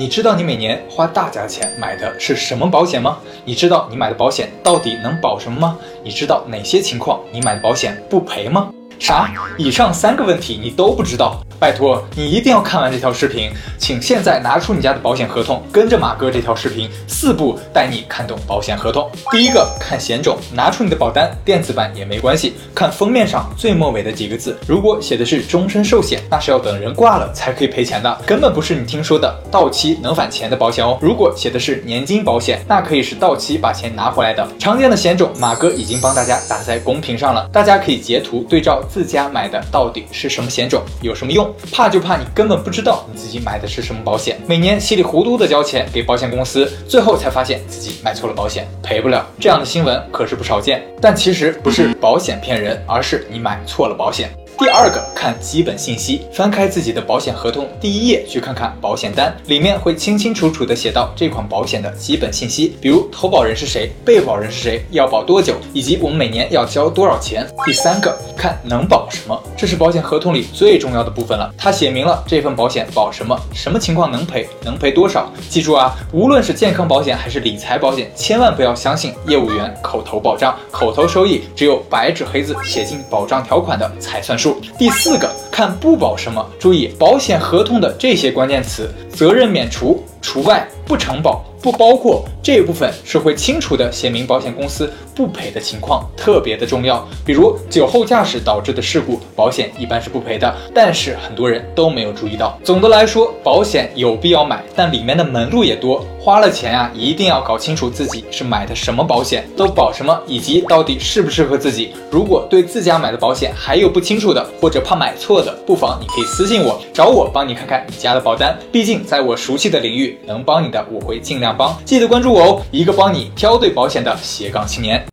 你知道你每年花大价钱买的是什么保险吗？你知道你买的保险到底能保什么吗？你知道哪些情况你买的保险不赔吗？啥？以上三个问题你都不知道？拜托，你一定要看完这条视频，请现在拿出你家的保险合同，跟着马哥这条视频，四步带你看懂保险合同。第一个，看险种，拿出你的保单，电子版也没关系，看封面上最末尾的几个字，如果写的是终身寿险，那是要等人挂了才可以赔钱的，根本不是你听说的到期能返钱的保险哦。如果写的是年金保险，那可以是到期把钱拿回来的。常见的险种，马哥已经帮大家打在公屏上了，大家可以截图对照自家买的到底是什么险种，有什么用。怕就怕你根本不知道你自己买的是什么保险，每年稀里糊涂的交钱给保险公司，最后才发现自己买错了保险，赔不了。这样的新闻可是不少见。但其实不是保险骗人，而是你买错了保险。第二个，看基本信息，翻开自己的保险合同第一页，去看看保险单，里面会清清楚楚的写到这款保险的基本信息，比如投保人是谁，被保人是谁，要保多久，以及我们每年要交多少钱。第三个，看能保什么，这是保险合同里最重要的部分了，它写明了这份保险保什么，什么情况能赔，能赔多少。记住啊，无论是健康保险还是理财保险，千万不要相信业务员口头保障，口头收益只有白纸黑字写进保障条款的才算数。第四个，看不保什么，注意保险合同的这些关键词：责任免除、除外、不承保。不包括这部分是会清楚的写明保险公司不赔的情况，特别的重要。比如酒后驾驶导致的事故，保险一般是不赔的，但是很多人都没有注意到。总的来说，保险有必要买，但里面的门路也多，花了钱呀，一定要搞清楚自己是买的什么保险，都保什么，以及到底适不适合自己。如果对自家买的保险还有不清楚的，或者怕买错的，不妨你可以私信我，找我帮你看看你家的保单。毕竟在我熟悉的领域，能帮你的我会尽量。帮记得关注我哦，一个帮你挑对保险的斜杠青年。